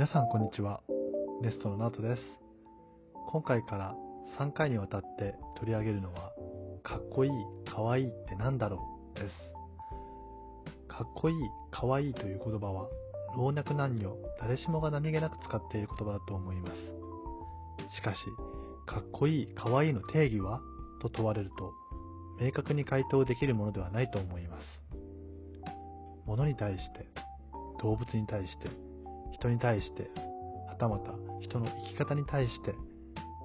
皆さんこんにちは。ゲストのナオトです。今回から3回にわたって取り上げるのは、かっこいい、かわいいってなんだろう？です。かっこいい、かわいいという言葉は、老若男女、誰しもが何気なく使っている言葉だと思います。しかし、かっこいい、かわいいの定義はと問われると、明確に回答できるものではないと思います。物に対して、動物に対して、人に対して、はたまた人の生き方に対して、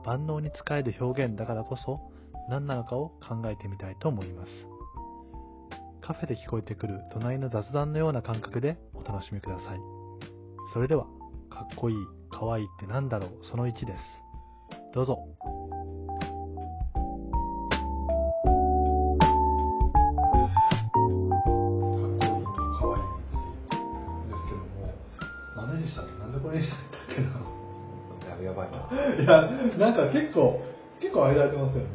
万能に使える表現だからこそ何なのかを考えてみたいと思います。カフェで聞こえてくる隣の雑談のような感覚でお楽しみください。それでは、かっこいい、かわいいってなんだろうその1です。どうぞ。っけなんでこれにしたっけなややばいな。いや、なんか結構、結構間空いてますよね。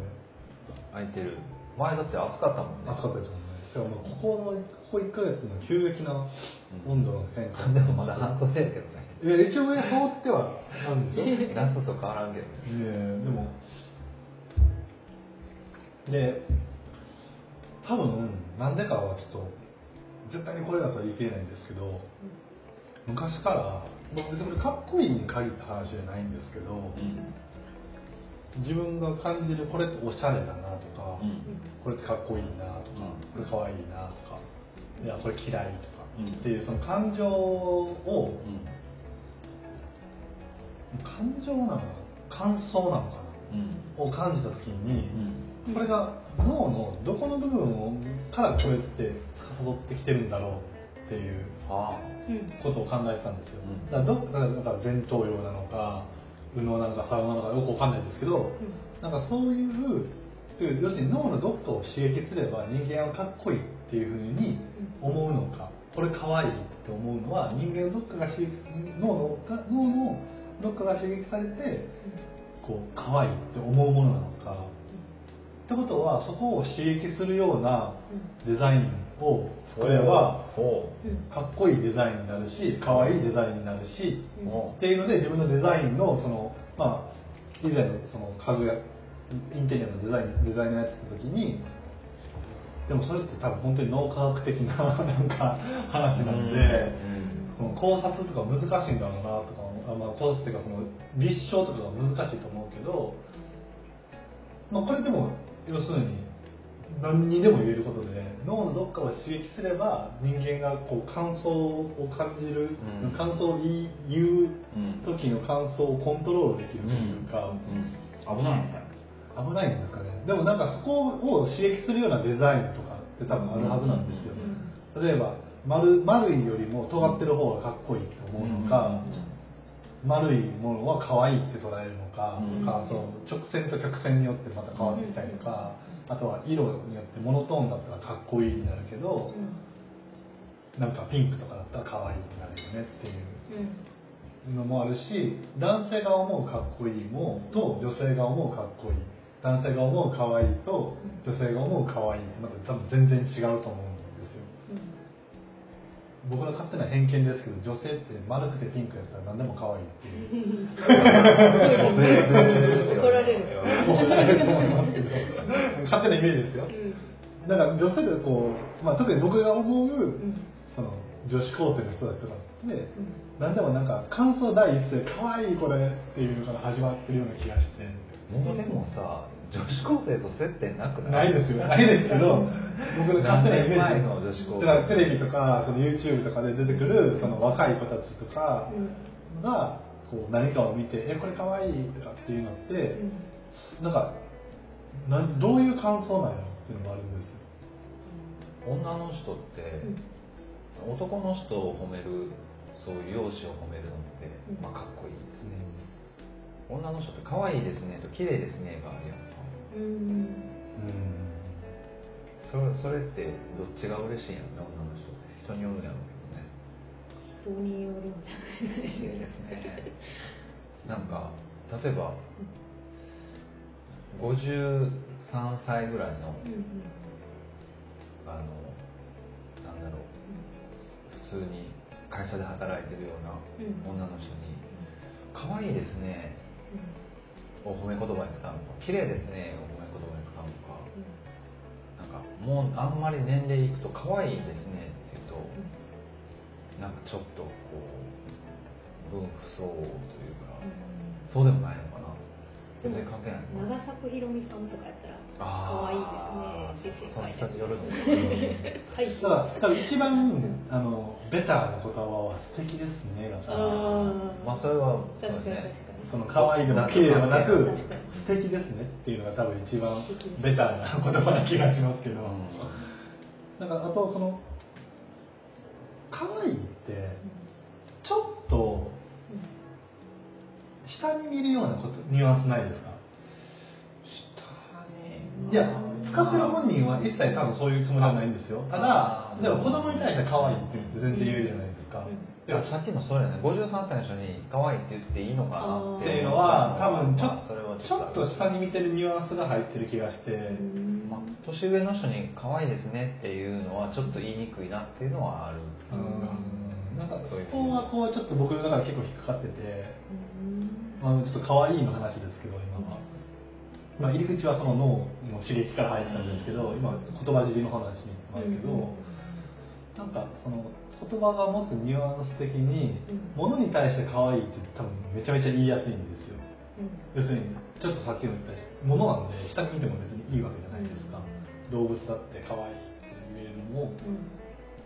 空いてる。前だって暑かったもんね。暑かったですもんね。だからもうここの、ここ1ヶ月の急激な温度の変化。でもまだ半袖やけどね。いや、一応上羽織ってはあるんですよ。ね夏と変わらんけどね。えでも、で、多分、なんでかはちょっと、絶対にこれだとは言い切れないんですけど、昔から、まあ別にこれかっこいいに限った話じゃないんですけど、自分が感じるこれっておしゃれだなとか、これってかっこいいなとか、これかわいいなとか、いや、これ嫌いとか、うん。っていうその感情を、感情なのかな感想なのかなを感じた時に、これが脳のどこの部分をからこれって司ってきてるんだろうっていうはことを考えてたんですよ、うん。だからどだからなんか前頭葉なのか右脳なのか左脳なのかよくわかんないんですけど、なんかそういうという要するに脳のどっかを刺激すれば人間はかっこいいっていうふうに思うのかこれかわいいって思うのは人間のどっかが刺激脳のが脳のどっかが刺激されてこうかわいいって思うものなのか。ってことはそこを刺激するようなデザインを作ればほかっこいいデザインになるしかわいいデザインになるしっていうので自分のデザインのそのまあ以前のその家具やインテリアのデザインデザイナーやってた時にでもそれって多分本当に脳科学的な なんか話なんで、その考察とか難しいんだろうなとかあまあ考察っていうかその立証とかが難しいと思うけど、まあ、これでも要するに何にでも言えることで脳のどっかを刺激すれば人間がこう感想を感じる、うん。感想を言ううん時の感想をコントロールできるというか、危ないね。危ないんですかね。でもなんかそこを刺激するようなデザインとかって多分あるはずなんですよ、例えば丸丸いよりも尖ってる方がかっこいいと思うのか、丸いものは可愛いって捉えるのか,、うん。かその直線と曲線によってまた変わってきたりとか、あとは色によってモノトーンだったらかっこいいになるけど、なんかピンクとかだったら可愛いになるよねっていう。のもあるし男性が思うかっこいいもと女性が思うかっこいい。男性が思う可愛いと女性が思う可愛いってまた多分全然違うと思う僕の勝手な偏見ですけど女性って丸くてピンクやったら何でも可愛いっていう。怒られる。怒られる。と思いますけど勝手なイメージですよ。だから女性でこう、まあ、特に僕が思う、その女子高生の人たちとかって、何でもなんか感想第一声可愛いこれっていうのから始まってるような気がして。もうでもさ、女子高生と接点なくない？ですよ。ないですけど僕の勝手なイメージ。の女子高生？だからテレビとかその YouTube とかで出てくるその若い子たちとかがこう何かを見て「えこれ可愛いとかっていうのって、なんかなんどういう感想なんやろっていうのもあるんですよ。女の人って、男の人を褒める、そういう容姿を褒めるのって、まあかっこいいですね。女の人って可愛いですねと綺麗ですねがあるやん。か。それそれってどっちが嬉しいんやろね女の人って。人によるんやろうけどね。人によるんじゃな。いですねな。んか例えば53歳ぐらいのあのなんだろう普通に会会社で働いてるようなうん。女の人に「可愛いですね」を褒め言葉に使うのか「綺麗ですね」を褒め言葉に使うのかなんかもうあんまり年齢いくと「可愛いですね」って言うとなんかちょっとこう分不相応というかそうでもない全然関係ない。長作ひろみさんとかやったら可愛いですね。だから多分一番あのベターな言葉は「素敵ですね」だから。あまあそれはそうですね。その可愛いでも綺麗でもなく素敵ですねっていうのが多分一番ベターな言葉な気がしますけど、なんかあとその可愛いって下に見るようなことニュアンスないですか？下にいや使ってる本人は一切多分そういうつもりはないんですよ。ただでも子供に対して可愛いって言って全然言えるじゃないですか、いやさっきのそれね。53歳の人に可愛いって言っていいのかなっていうのは多分ちょ,、まあそれはちょっと下に見てるニュアンスが入ってる気がして、まあ、年上の人に可愛いですねっていうのはちょっと言いにくいなっていうのはあるうん。なんかそそういうこはこうちょっと僕の中で結構引っかかってて、まあ、ちょっと可愛いの話ですけど今は、まあ、入り口はその脳の刺激から入ったんですけど今言葉尻の話に行ってますけど、なんかその言葉が持つニュアンス的に物に対して可愛いって多分めちゃめちゃ言いやすいんですよ。要するにちょっとさっきも言ったし物なんで下に見ても別にいいわけじゃないですか、動物だって可愛いって言えるのも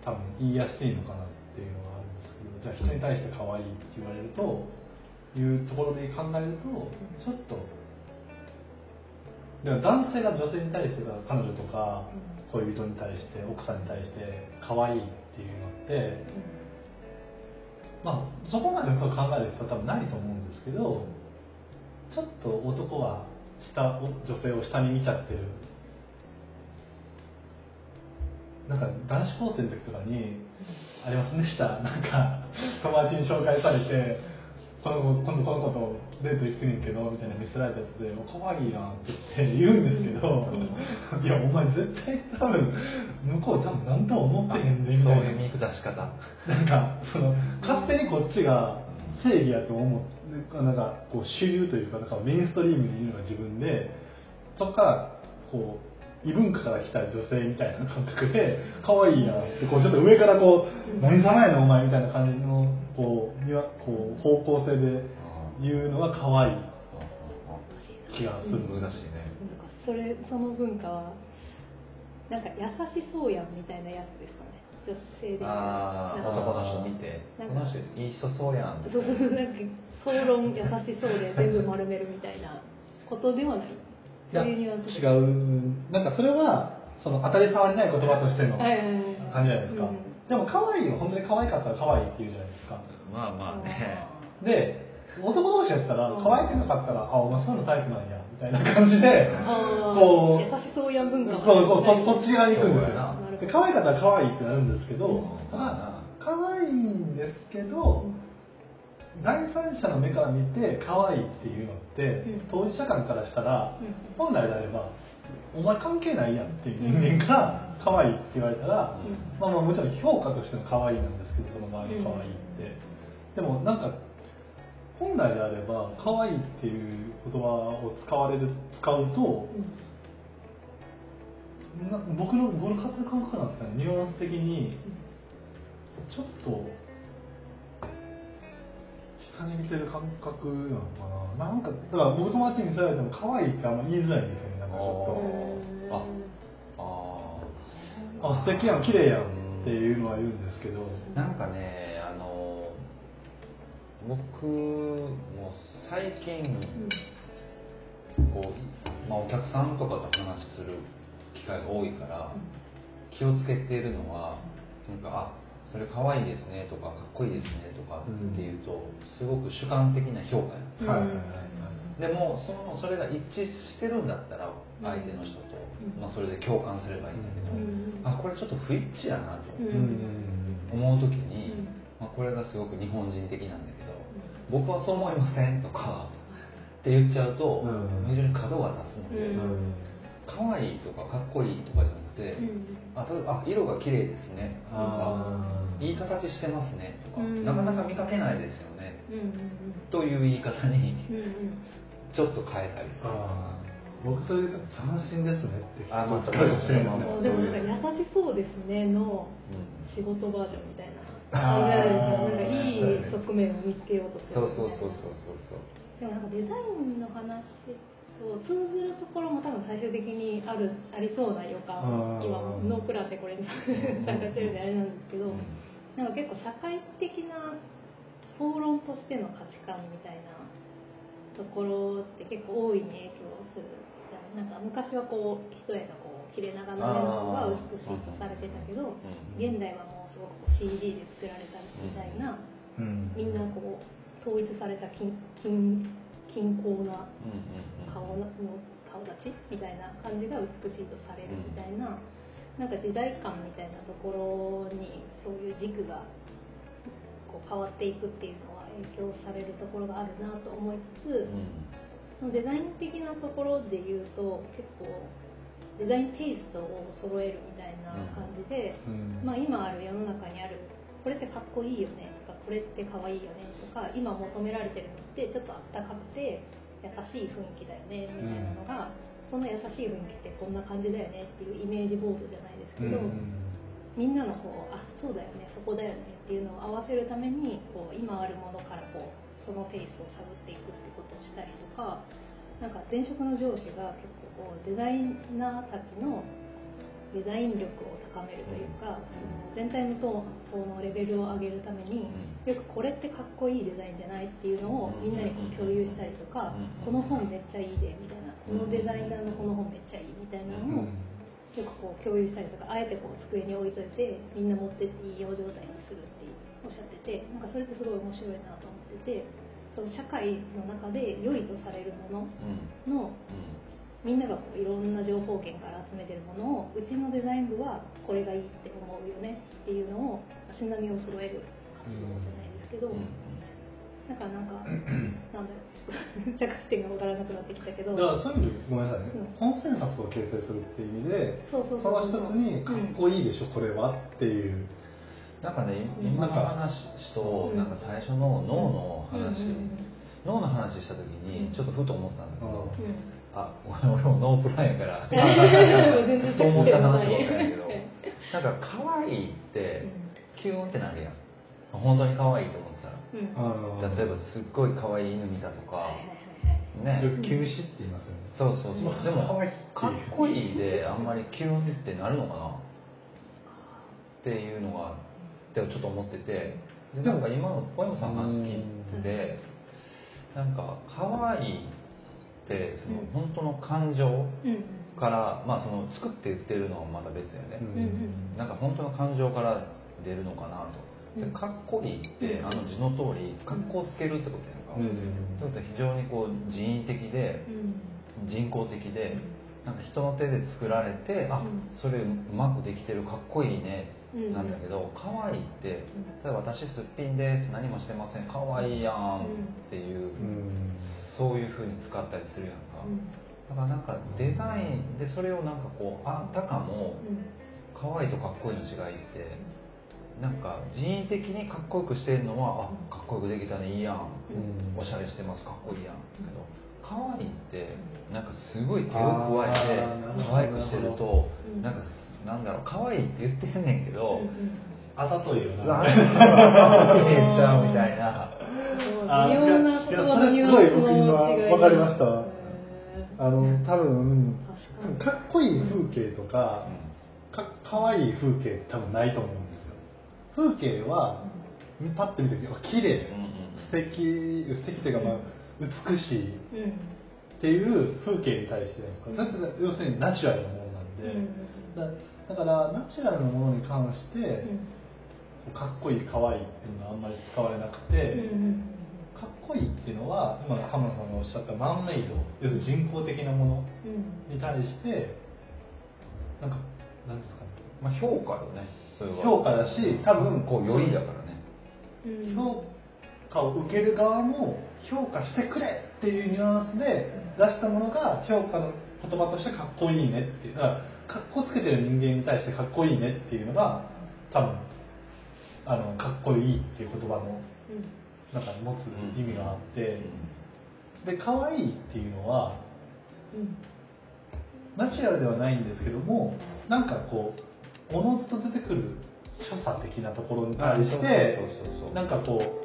多分言いやすいのかなっていうのがあるんですけどじゃあ人に対して可愛いって言われるというところで考えるとちょっとだから男性が女性に対して彼女とか恋人に対して奥さんに対して可愛いっていうのってまあそこまで深く考える必要は多分ないと思うんですけどちょっと男は下女性を下に見ちゃってる。なんか男子高生の時とかにありませんでした？なんか友達に紹介されてこの子今度この子とデート行くねんけどみたいな見せられたやつで「お可愛いな」って言って言うんですけどいやお前絶対多分向こう多分何とも思ってへんでみたいな。そういう見下し方。なんかその勝手にこっちが正義やと思ってなんかこう主流というかなんかメインストリームにいるのが自分でそこからこう異文化から来た女性みたいな感覚で可愛いなってこうちょっと上からこう何様やねんお前みたいな感じのこうにわこう方向性で言うのが可愛い気がする。難しいね。それその文化はなんか優しそうやんみたいなやつですかね。女性で。ああ男の人見て。この人いい人そうやんそうそうそうなんか 総論優しそうで全部丸めるみたいなことではない違うなんかそれはその当たり障りない言葉としての感じじゃないですか、うん。でも可愛いは本当に可愛かったら可愛いって言うじゃないですか。まあまあね。で男同士やったら可愛くなかったら「あお前そういうのタイプなんや」みたいな感じでこう優しそうやん文化そうそうそそっち側に行くんですよ。で可愛かったら可愛いってなるんですけどうん。ただ可愛いんですけど第三者の目から見て可愛いっていうのってうん。当事者間からしたらうん。本来であればお前関係ないやんっていう人間が可愛いって言われたら、うん。まあまあもちろん評価としての可愛いなんですけどその場合の可愛いって、でもなんか本来であれば可愛いっていう言葉を使われる使うとな僕の僕の勝手な感覚なんですかね。ニュアンス的にちょっと下に見てる感覚なのかな。なんかだから僕友達に見せられても可愛いってあんま言いづらいんですよね。なんかちょっと。あああ素敵やん。綺麗やんっていうのは言うんですけど。なんかねあの僕も最近こう、まあ、お客さんとかと話する機会が多いから気をつけているのはなんかあそれ可愛いですねとかかっこいいですねとかっていうと、すごく主観的な評価やでもそのそれが一致してるんだったら相手の人と、うんまあ、それで共感すればいいんだけど、うん。あこれちょっと不一致やなとうん。思う時に、うん。まあ、これがすごく日本人的なんだけど、僕はそう思いませんとかって言っちゃうと、うん。非常に角が立つので、うん。可愛いとかかっこいいとかじゃなくて、うん。あ例えばあ色が綺麗ですねとかいい形してますね。とか、うん。なかなか見かけないですよね。うんうんという言い方にうんうんうん。ちょっと変えたりする。僕それで斬新ですねってあまあ使うかもしれないまあまあもうでもなんか優しそうですねのうん仕事バージョンみたいな。あー感じじゃなんかいい側面を見つけようとする。そうそうそうそうそう。そうでもなんかデザインの話と通ずるところも多分最終的にあるありそうな予感。今ノープランでこれに 参加してるんであれなんですけど、なんか結構社会的な総論としての価値観みたいなところって結構大いに影響する。なんか昔はこう一重のこう切れ長の面が美しいとされてたけど現代はもうすごくこう CG で作られたみたいなうんみんなこう統一された均均均衡な顔の顔立ちみたいな感じが美しいとされるみたいな、なんか時代感みたいなところにそういう軸がこう変わっていくっていうのは影響されるところがあるなと思いつつ、そのデザイン的なところで言うと結構デザインテイストを揃えるみたいな感じで、うん。まあ、今ある世の中にあるこれってかっこいいよねとかこれってかわいいよねとか今求められてるのってちょっとあったかくて優しい雰囲気だよねみたいなのが、その優しい雰囲気ってこんな感じだよねっていうイメージボードじゃないですけど、みんなのこうあそうだよねそこだよねっていうのを合わせるためにこう今あるものからこうそのテイストを探っていくってことをしたりとかなんか前職の上司が結構こうデザイナーたちのデザイン力を高めるというか、その全体のトーンのレベルを上げるために、よくこれってかっこいいデザインじゃないっていうのをみんなに共有したりとか、この本めっちゃいいでみたいなこのデザイナーのこの本めっちゃいいみたいなのをよくこう共有したりとかあえてこう机に置いといてみんな持ってっていいよ状態にするっておっしゃっててなんかそれってすごい面白いなと思っててその社会の中で良いとされるもののみんながこういろんな情報源から集めてるものをうちのデザイン部はこれがいいって思うよねっていうのを足並みを揃える活動じゃないですけど、なん。かなんか なんだろう着地点が分からなくなってきたけど。だからそういう意味でごめんなさいね、うん。コンセンサスを形成するっていう意味でそうそうそう。の一つにかっこいいでしょ、これはっていう。なんかねうん。今の話とうん。なんか最初の脳の話、うんうん脳の話した時にちょっとふと思ったんだけど、うんうん。あ俺俺もノープランやから 全然ふと思った話ばっかりやけどなんか可愛いってキューンってなるやん。本当に可愛いと思う例えばすっごい可愛い犬見たとか。ね。よく休止って言いますよね。そうそうそう。うんでもかっこいいであんまりキュンってなるのかな。っていうのがちょっと思ってて。でなんか今の小山さんの話聞いててなんか可愛いってそのうん本当の感情うんからまあその作って言ってるのはまた別よね、なんか本当の感情から出るのかなとでうんかっこいいってあの字の通り格好をつけるってことやんか、うん。ということは非常にこう人為的でうん。人工的でなんか人の手で作られてあうん。それうまくできてるかっこいいねうん。なんだけど可愛いってうん。例えば私すっぴんです何もしてません。可愛いやんっていううん。そういうふうに使ったりするやんか。うん。だからなんかデザインでそれをなんかこうあたかも可愛いとかっこいいの違いってなんか人為的にかっこよくしてるのはあかっこよくできたねいいやん。うん。おしゃれしてますかっこいいやん。けど可愛いってなんかすごい手を加えて可愛くしてるとうんなんかなんだろう可愛いって言ってんねんけどあざといようわなあれ可愛いねちゃうみたいな。あ微妙な言葉のニュアンスのいやそれすごい僕今違いわかりました。あの多分確かっこいい風景とかかかわいい風景って多分ないと思う。んですよ風景はパッと見てあ綺麗。うんうん素敵。素敵というか、まあ、美しい。うん。っていう風景に対してなんですか。それって要するにナチュラルなものなんで、だだからナチュラルなものに関して、かっこいいかわいいっていうのはあんまり使われなくて、かっこいいっていうのは今の鎌田さんがおっしゃったマンメイド要するに人工的なものに対してなんかなんですかね。まあ評価よね評価だし多分こうよりだからね、うん、評価を受ける側も評価してくれっていうニュアンスで出したものが評価の言葉としてかっこいいねっていう。かかっこつけてる人間に対してかっこいいねっていうのが多分あのかっこいいっていう言葉のなんか持つ意味があって、うん、で可愛いっていうのは、ナチュラルではないんですけどもなんかこうおのずと出てくる所作的なところに対してなんかこう